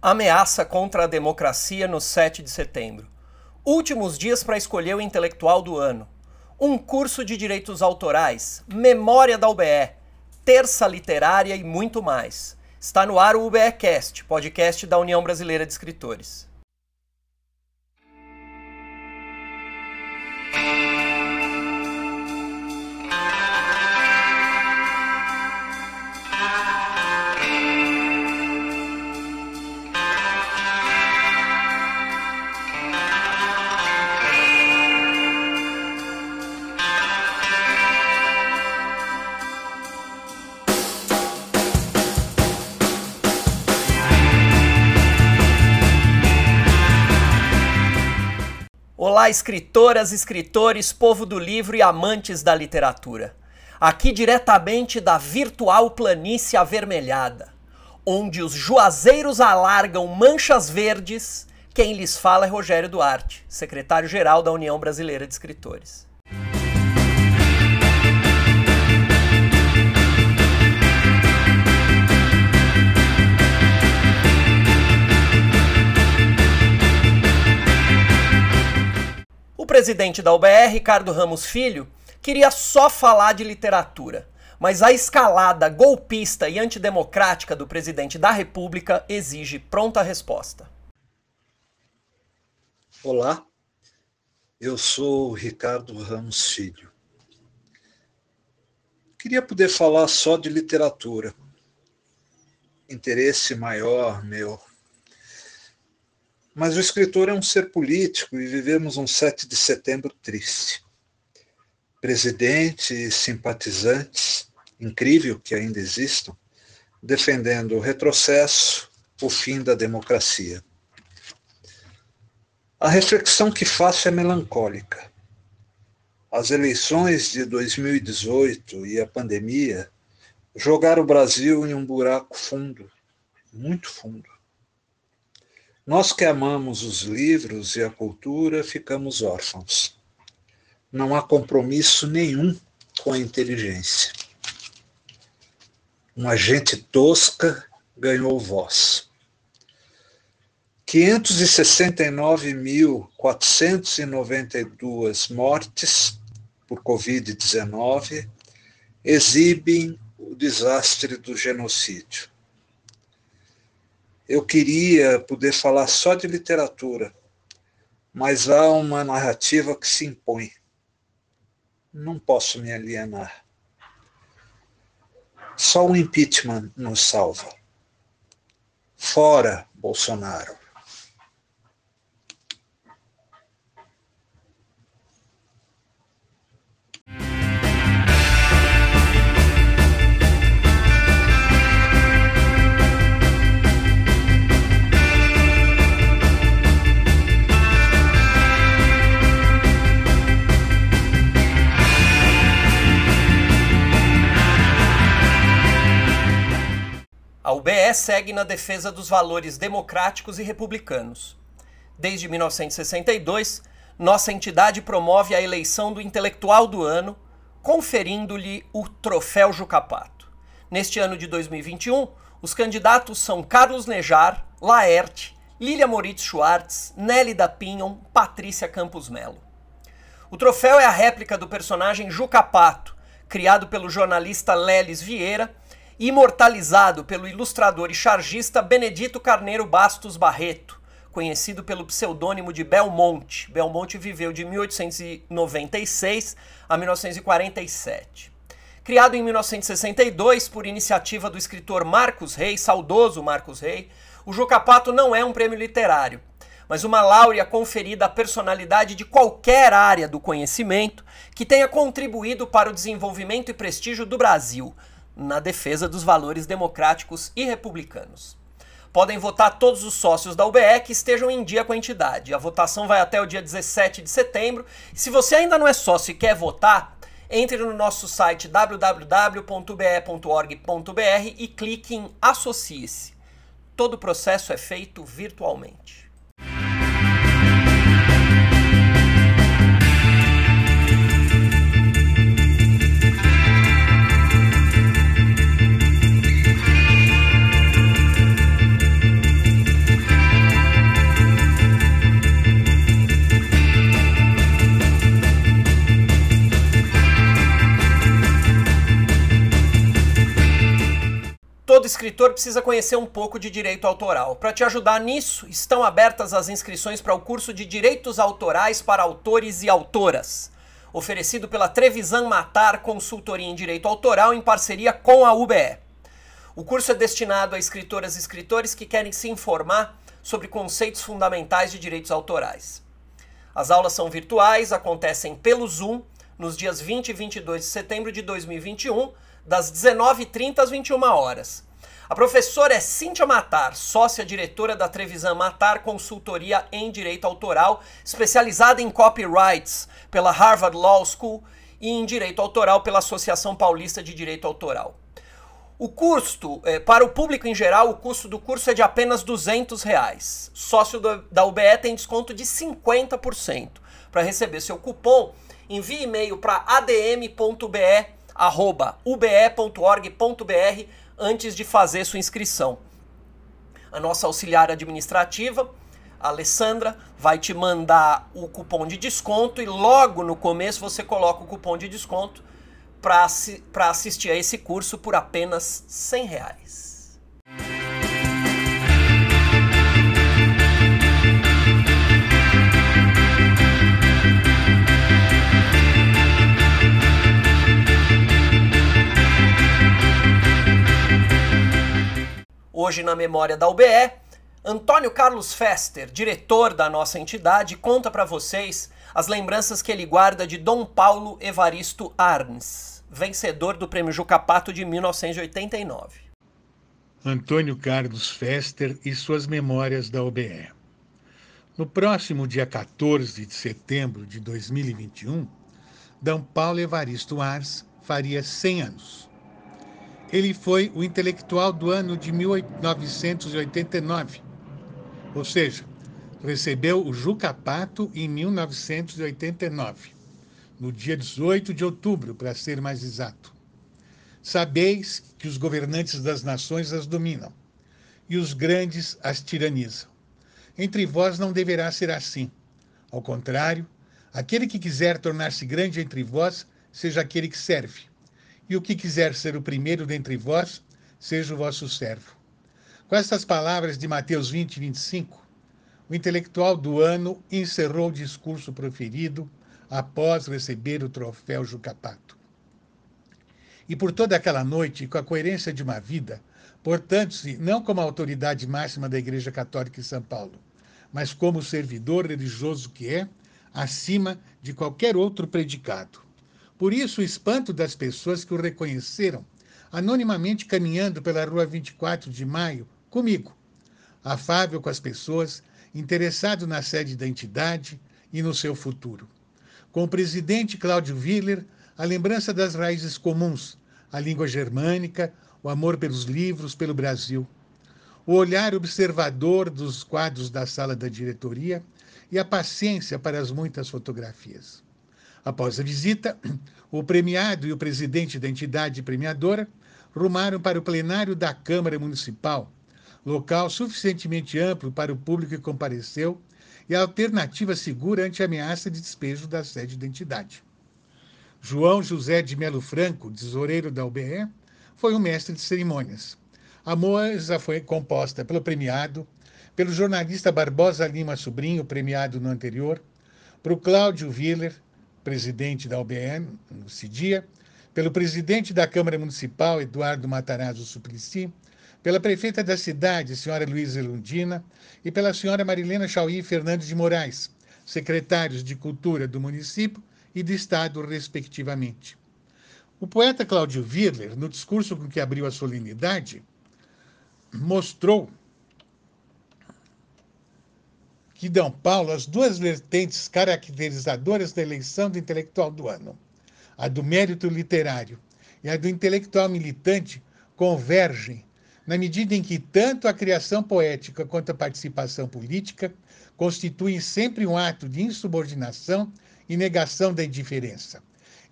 Ameaça contra a democracia no 7 de setembro. Últimos dias para escolher o intelectual do ano. Um curso de direitos autorais, memória da UBE, terça literária e muito mais. Está no ar o UBEcast, podcast da União Brasileira de Escritores. Olá, escritoras, escritores, povo do livro e amantes da literatura. Aqui diretamente da virtual planície avermelhada, onde os juazeiros alargam manchas verdes, quem lhes fala é Rogério Duarte, secretário-geral da União Brasileira de Escritores. Presidente da UBR, Ricardo Ramos Filho, queria só falar de literatura, mas a escalada golpista e antidemocrática do presidente da República exige pronta resposta. Olá, eu sou Ricardo Ramos Filho. Queria poder falar só de literatura. Interesse maior meu mas o escritor é um ser político e vivemos um 7 de setembro triste. Presidente e simpatizantes, incrível que ainda existam, defendendo o retrocesso, o fim da democracia. A reflexão que faço é melancólica. As eleições de 2018 e a pandemia jogaram o Brasil em um buraco fundo, muito fundo. Nós que amamos os livros e a cultura ficamos órfãos. Não há compromisso nenhum com a inteligência. Uma gente tosca ganhou voz. 569.492 mortes por Covid-19 exibem o desastre do genocídio. Eu queria poder falar só de literatura, mas há uma narrativa que se impõe. Não posso me alienar. Só o impeachment nos salva. Fora Bolsonaro. A UBE segue na defesa dos valores democráticos e republicanos. Desde 1962, nossa entidade promove a eleição do intelectual do ano, conferindo-lhe o Troféu Jucapato. Neste ano de 2021, os candidatos são Carlos Nejar, Laerte, Lilia Moritz Schwartz, Nelly da Pinhon, Patrícia Campos Melo. O troféu é a réplica do personagem Jucapato, criado pelo jornalista Lelis Vieira imortalizado pelo ilustrador e chargista Benedito Carneiro Bastos Barreto, conhecido pelo pseudônimo de Belmonte. Belmonte viveu de 1896 a 1947. Criado em 1962 por iniciativa do escritor Marcos Rey, saudoso Marcos Rey, o Jucapato não é um prêmio literário, mas uma láurea conferida à personalidade de qualquer área do conhecimento que tenha contribuído para o desenvolvimento e prestígio do Brasil, na defesa dos valores democráticos e republicanos. Podem votar todos os sócios da UBE que estejam em dia com a entidade. A votação vai até o dia 17 de setembro. Se você ainda não é sócio e quer votar, entre no nosso site www.ube.org.br e clique em Associe-se. Todo o processo é feito virtualmente. Escritor precisa conhecer um pouco de direito autoral. Para te ajudar nisso, estão abertas as inscrições para o curso de Direitos Autorais para Autores e Autoras, oferecido pela Trevisan Matar Consultoria em Direito Autoral em parceria com a UBE. O curso é destinado a escritoras e escritores que querem se informar sobre conceitos fundamentais de direitos autorais. As aulas são virtuais, acontecem pelo Zoom nos dias 20 e 22 de setembro de 2021, das 19h30 às 21 horas. A professora é Cíntia Matar, sócia diretora da Trevisan Matar Consultoria em Direito Autoral, especializada em copyrights pela Harvard Law School e em Direito Autoral pela Associação Paulista de Direito Autoral. O custo, é, para o público em geral, o custo do curso é de apenas 200 reais. Sócio do, da UBE tem desconto de 50%. Para receber seu cupom, envie e-mail para adm.be.ube.org.br antes de fazer sua inscrição. A nossa auxiliar administrativa, a Alessandra, vai te mandar o cupom de desconto e logo no começo você coloca o cupom de desconto para assistir a esse curso por apenas 100 reais. Hoje na memória da UBE, Antônio Carlos Fester, diretor da nossa entidade, conta para vocês as lembranças que ele guarda de Dom Paulo Evaristo Arns, vencedor do Prêmio Jucapato de 1989. Antônio Carlos Fester e suas memórias da OBE. No próximo dia 14 de setembro de 2021, D. Paulo Evaristo Ars faria 100 anos. Ele foi o intelectual do ano de 1989, ou seja, recebeu o Juca Pato em 1989, no dia 18 de outubro, para ser mais exato. Sabeis que os governantes das nações as dominam, e os grandes as tiranizam. Entre vós não deverá ser assim. Ao contrário, aquele que quiser tornar-se grande entre vós, seja aquele que serve. E o que quiser ser o primeiro dentre vós, seja o vosso servo. Com estas palavras de Mateus 20, 25, o intelectual do ano encerrou o discurso proferido após receber o troféu Jucapato. E por toda aquela noite, com a coerência de uma vida, portando-se não como a autoridade máxima da Igreja Católica em São Paulo, mas como servidor religioso que é, acima de qualquer outro predicado. Por isso, o espanto das pessoas que o reconheceram, anonimamente caminhando pela rua 24 de maio, comigo, afável com as pessoas, interessado na sede da entidade e no seu futuro. Com o presidente Cláudio Willer, a lembrança das raízes comuns, a língua germânica, o amor pelos livros, pelo Brasil. O olhar observador dos quadros da sala da diretoria e a paciência para as muitas fotografias. Após a visita, o premiado e o presidente da entidade premiadora rumaram para o plenário da Câmara Municipal, local suficientemente amplo para o público que compareceu e alternativa segura ante a ameaça de despejo da sede da entidade. João José de Melo Franco, tesoureiro da UBE, foi um mestre de cerimônias. A mesa foi composta pelo premiado, pelo jornalista Barbosa Lima Sobrinho, premiado no anterior, por Cláudio Willer, presidente da UBE no CIDIA, pelo presidente da Câmara Municipal, Eduardo Matarazzo Suplicy, pela prefeita da cidade, senhora Luísa Lundina, e pela senhora Marilena Chauí Fernandes de Moraes, secretários de Cultura do município e do Estado, respectivamente. O poeta Cláudio Wirler, no discurso com que abriu a solenidade, mostrou que dão Paulo as duas vertentes caracterizadoras da eleição do intelectual do ano. A do mérito literário e a do intelectual militante convergem na medida em que tanto a criação poética quanto a participação política constituem sempre um ato de insubordinação e negação da indiferença.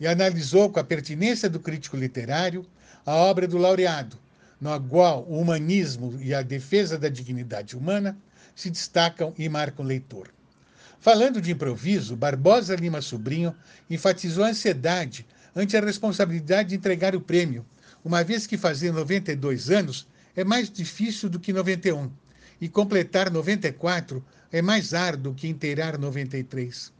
E analisou com a pertinência do crítico literário a obra do laureado, na qual o humanismo e a defesa da dignidade humana se destacam e marcam o leitor. Falando de improviso, Barbosa Lima Sobrinho enfatizou a ansiedade ante a responsabilidade de entregar o prêmio, uma vez que fazia 92 anos é mais difícil do que 91, e completar 94 é mais árduo que inteirar 93.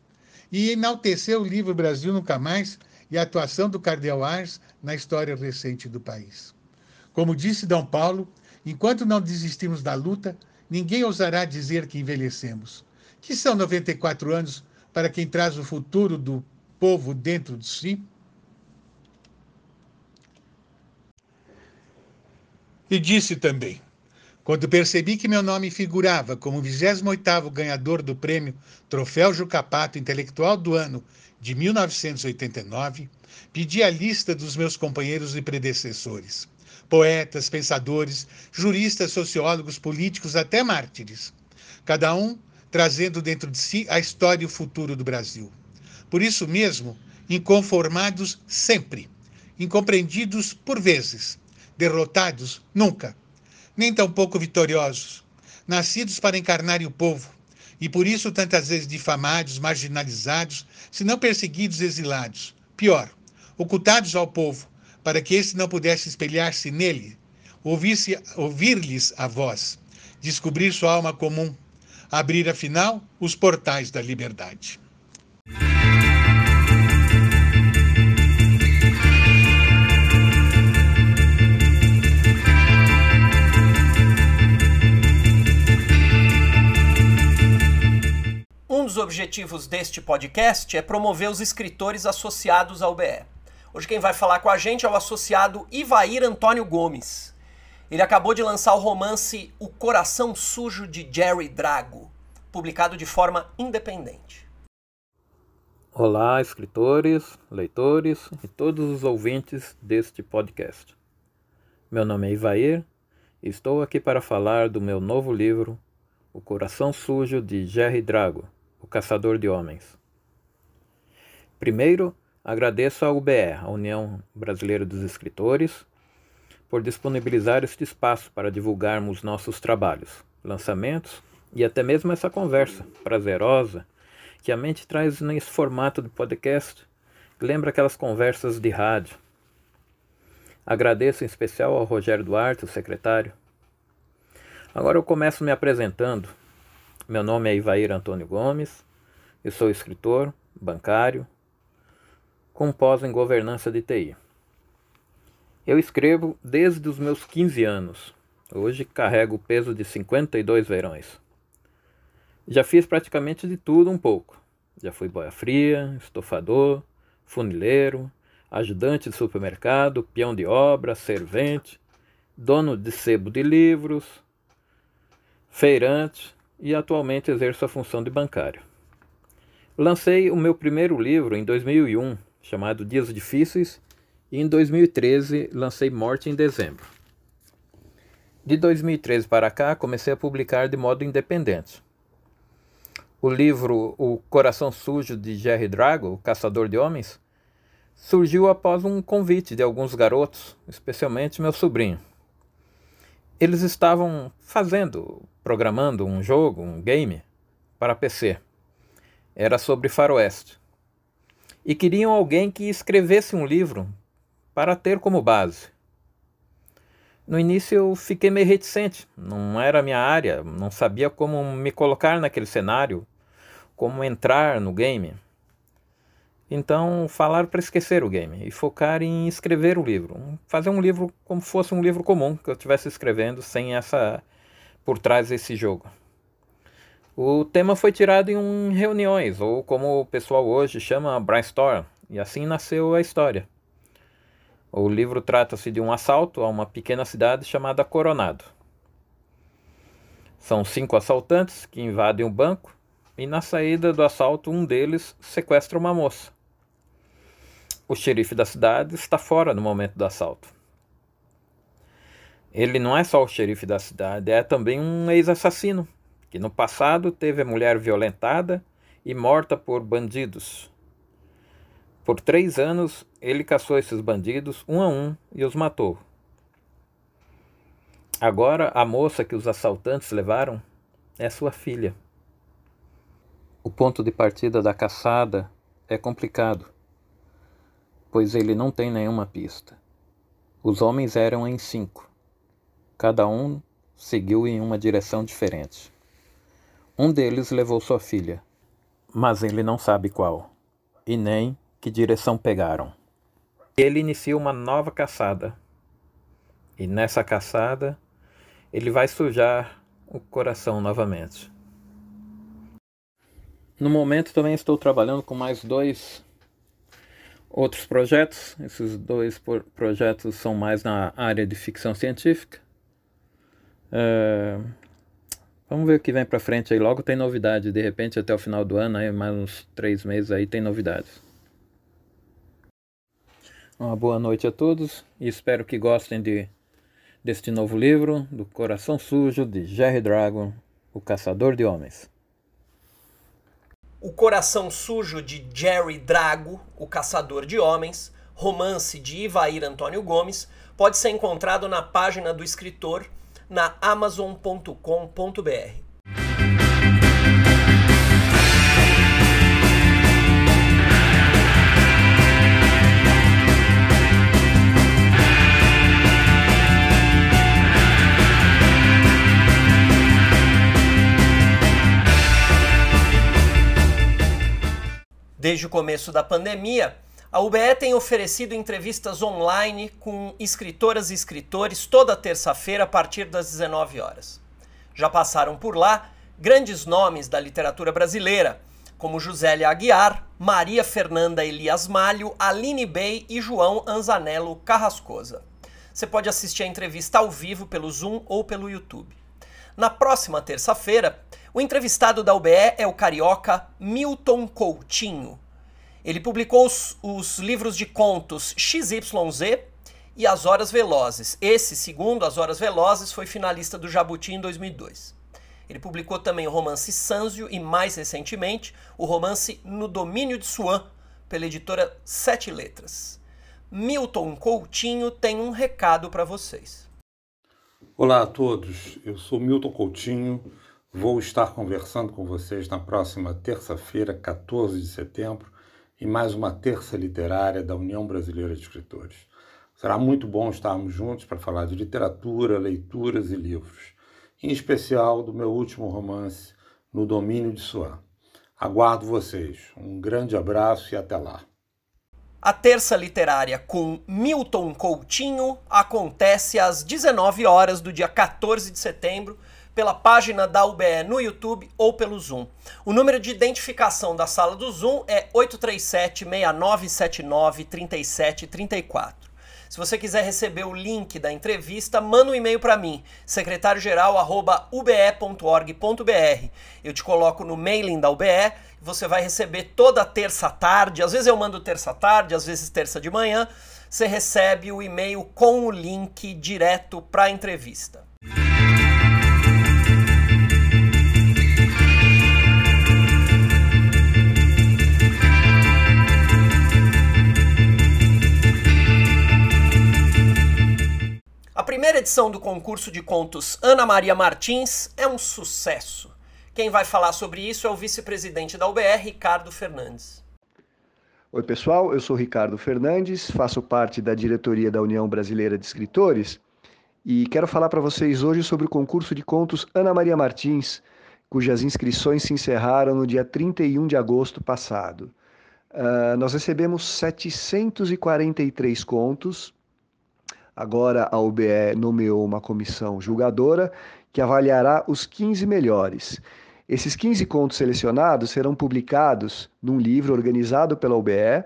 E enalteceu o livro Brasil Nunca Mais e a atuação do Cardeal Ars na história recente do país. Como disse D. Paulo, enquanto não desistirmos da luta, ninguém ousará dizer que envelhecemos. Que são 94 anos para quem traz o futuro do povo dentro de si? E disse também: quando percebi que meu nome figurava como 28º ganhador do prêmio Troféu Jucapato Intelectual do Ano de 1989, pedi a lista dos meus companheiros e predecessores, poetas, pensadores, juristas, sociólogos, políticos, até mártires, cada um trazendo dentro de si a história e o futuro do Brasil. Por isso mesmo, inconformados sempre, incompreendidos por vezes, derrotados nunca nem tampouco vitoriosos, nascidos para encarnarem o povo, e por isso tantas vezes difamados, marginalizados, se não perseguidos, exilados. Pior, ocultados ao povo, para que esse não pudesse espelhar-se nele, ouvir-lhes a voz, descobrir sua alma comum, abrir afinal os portais da liberdade. dos objetivos deste podcast é promover os escritores associados ao BE. Hoje quem vai falar com a gente é o associado Ivair Antônio Gomes. Ele acabou de lançar o romance O Coração Sujo de Jerry Drago, publicado de forma independente. Olá, escritores, leitores e todos os ouvintes deste podcast. Meu nome é Ivair e estou aqui para falar do meu novo livro, O Coração Sujo de Jerry Drago, o caçador de homens. Primeiro, agradeço à UBE, a União Brasileira dos Escritores, por disponibilizar este espaço para divulgarmos nossos trabalhos, lançamentos e até mesmo essa conversa prazerosa que a mente traz nesse formato de podcast, que lembra aquelas conversas de rádio. Agradeço em especial ao Rogério Duarte, o secretário. Agora eu começo me apresentando. Meu nome é Ivair Antônio Gomes, eu sou escritor, bancário, com pós em governança de TI. Eu escrevo desde os meus 15 anos. Hoje carrego o peso de 52 verões. Já fiz praticamente de tudo um pouco. Já fui boia fria, estofador, funileiro, ajudante de supermercado, peão de obra, servente, dono de sebo de livros, feirante, e atualmente exerço a função de bancário. Lancei o meu primeiro livro em 2001, chamado Dias Difíceis, e em 2013 lancei Morte em Dezembro. De 2013 para cá, comecei a publicar de modo independente. O livro O Coração Sujo de Jerry Drago, O Caçador de Homens, surgiu após um convite de alguns garotos, especialmente meu sobrinho. Eles estavam fazendo programando um jogo, um game, para PC. Era sobre faroeste. E queriam alguém que escrevesse um livro para ter como base. No início eu fiquei meio reticente, não era minha área, não sabia como me colocar naquele cenário, como entrar no game. Então, falar para esquecer o game e focar em escrever o livro. Fazer um livro como fosse um livro comum que eu estivesse escrevendo, sem essa por trás desse jogo. O tema foi tirado em reuniões, ou como o pessoal hoje chama brainstorm, e assim nasceu a história. O livro trata-se de um assalto a uma pequena cidade chamada Coronado. São cinco assaltantes que invadem o banco e na saída do assalto um deles sequestra uma moça. O xerife da cidade está fora no momento do assalto. Ele não é só o xerife da cidade, é também um ex-assassino, que no passado teve a mulher violentada e morta por bandidos. Por três anos, ele caçou esses bandidos um a um e os matou. Agora, a moça que os assaltantes levaram é sua filha. O ponto de partida da caçada é complicado, pois ele não tem nenhuma pista. Os homens eram em cinco Cada um seguiu em uma direção diferente. Um deles levou sua filha, mas ele não sabe qual, e nem que direção pegaram. Ele inicia uma nova caçada. E nessa caçada, ele vai sujar o coração novamente. No momento também estou trabalhando com mais dois outros projetos. Esses dois projetos são mais na área de ficção científica. É... Vamos ver o que vem para frente aí. Logo tem novidade. De repente até o final do ano, aí, mais uns três meses aí tem novidades. Uma boa noite a todos e espero que gostem de, deste novo livro do Coração Sujo de Jerry Dragon, o Caçador de Homens. O Coração Sujo de Jerry Drago, o Caçador de Homens, romance de Ivair Antônio Gomes, pode ser encontrado na página do escritor na amazon.com.br. Desde o começo da pandemia, a UBE tem oferecido entrevistas online com escritoras e escritores toda terça-feira a partir das 19 horas. Já passaram por lá grandes nomes da literatura brasileira, como Josélia Aguiar, Maria Fernanda Elias Malho, Aline Bey e João Anzanello Carrascosa. Você pode assistir a entrevista ao vivo pelo Zoom ou pelo YouTube. Na próxima terça-feira, o entrevistado da UBE é o carioca Milton Coutinho. Ele publicou os, os livros de contos XYZ e As Horas Velozes. Esse, segundo As Horas Velozes, foi finalista do Jabuti em 2002. Ele publicou também o romance Sanzio e, mais recentemente, o romance No Domínio de Swan, pela editora Sete Letras. Milton Coutinho tem um recado para vocês. Olá a todos, eu sou Milton Coutinho Vou estar conversando com vocês na próxima terça-feira, 14 de setembro, em mais uma terça literária da União Brasileira de Escritores. Será muito bom estarmos juntos para falar de literatura, leituras e livros, em especial do meu último romance, No Domínio de Swan. Aguardo vocês. Um grande abraço e até lá. A terça literária com Milton Coutinho acontece às 19 horas do dia 14 de setembro pela página da UBE no YouTube ou pelo Zoom. O número de identificação da sala do Zoom é 837-6979-3734. Se você quiser receber o link da entrevista, manda um e-mail para mim, secretáriogeral@ube.org.br. Eu te coloco no mailing da UBE, você vai receber toda terça tarde, às vezes eu mando terça tarde, às vezes terça de manhã, você recebe o e-mail com o link direto para a entrevista. Primeira edição do concurso de contos Ana Maria Martins é um sucesso. Quem vai falar sobre isso é o vice-presidente da UBR, Ricardo Fernandes. Oi, pessoal, eu sou Ricardo Fernandes, faço parte da diretoria da União Brasileira de Escritores e quero falar para vocês hoje sobre o concurso de contos Ana Maria Martins, cujas inscrições se encerraram no dia 31 de agosto passado. Uh, nós recebemos 743 contos Agora a UBE nomeou uma comissão julgadora que avaliará os 15 melhores. Esses 15 contos selecionados serão publicados num livro organizado pela UBE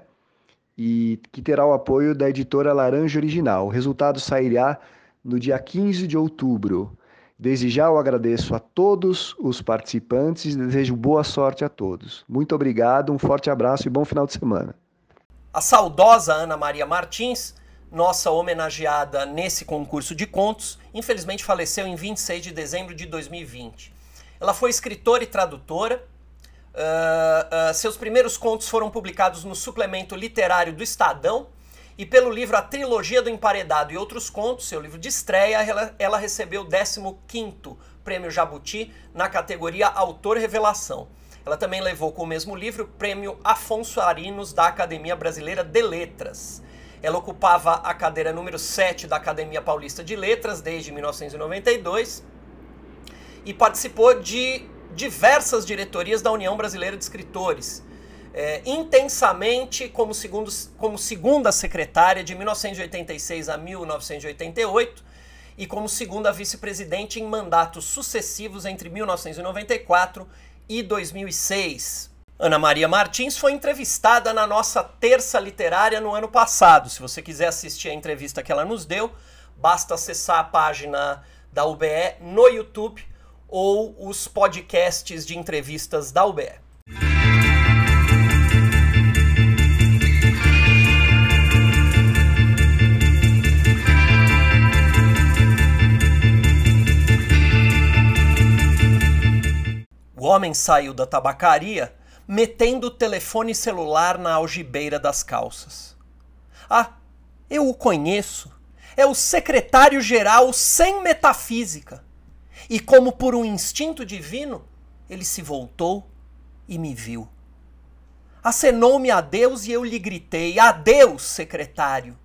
e que terá o apoio da editora Laranja Original. O resultado sairá no dia 15 de outubro. Desde já eu agradeço a todos os participantes e desejo boa sorte a todos. Muito obrigado, um forte abraço e bom final de semana. A saudosa Ana Maria Martins nossa homenageada nesse concurso de contos, infelizmente faleceu em 26 de dezembro de 2020. Ela foi escritora e tradutora. Uh, uh, seus primeiros contos foram publicados no suplemento literário do Estadão e pelo livro A Trilogia do Emparedado e Outros Contos, seu livro de estreia, ela, ela recebeu o 15º Prêmio Jabuti na categoria Autor Revelação. Ela também levou com o mesmo livro o Prêmio Afonso Arinos da Academia Brasileira de Letras. Ela ocupava a cadeira número 7 da Academia Paulista de Letras desde 1992 e participou de diversas diretorias da União Brasileira de Escritores. É, intensamente como, segundo, como segunda secretária de 1986 a 1988 e como segunda vice-presidente em mandatos sucessivos entre 1994 e 2006. Ana Maria Martins foi entrevistada na nossa terça literária no ano passado. Se você quiser assistir a entrevista que ela nos deu, basta acessar a página da UBE no YouTube ou os podcasts de entrevistas da UBE. O homem saiu da tabacaria metendo o telefone celular na algibeira das calças. Ah, eu o conheço. É o secretário-geral sem metafísica. E como por um instinto divino, ele se voltou e me viu. Acenou-me adeus e eu lhe gritei: Adeus, secretário!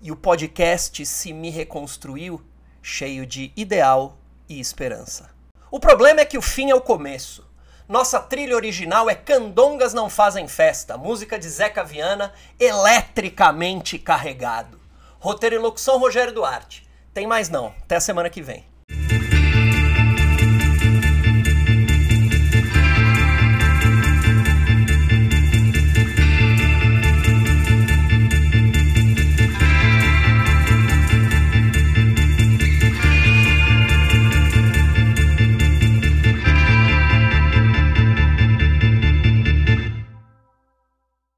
E o podcast se me reconstruiu, cheio de ideal e esperança. O problema é que o fim é o começo. Nossa trilha original é Candongas Não Fazem Festa, música de Zeca Viana, eletricamente carregado. Roteiro e locução Rogério Duarte. Tem mais não, até a semana que vem.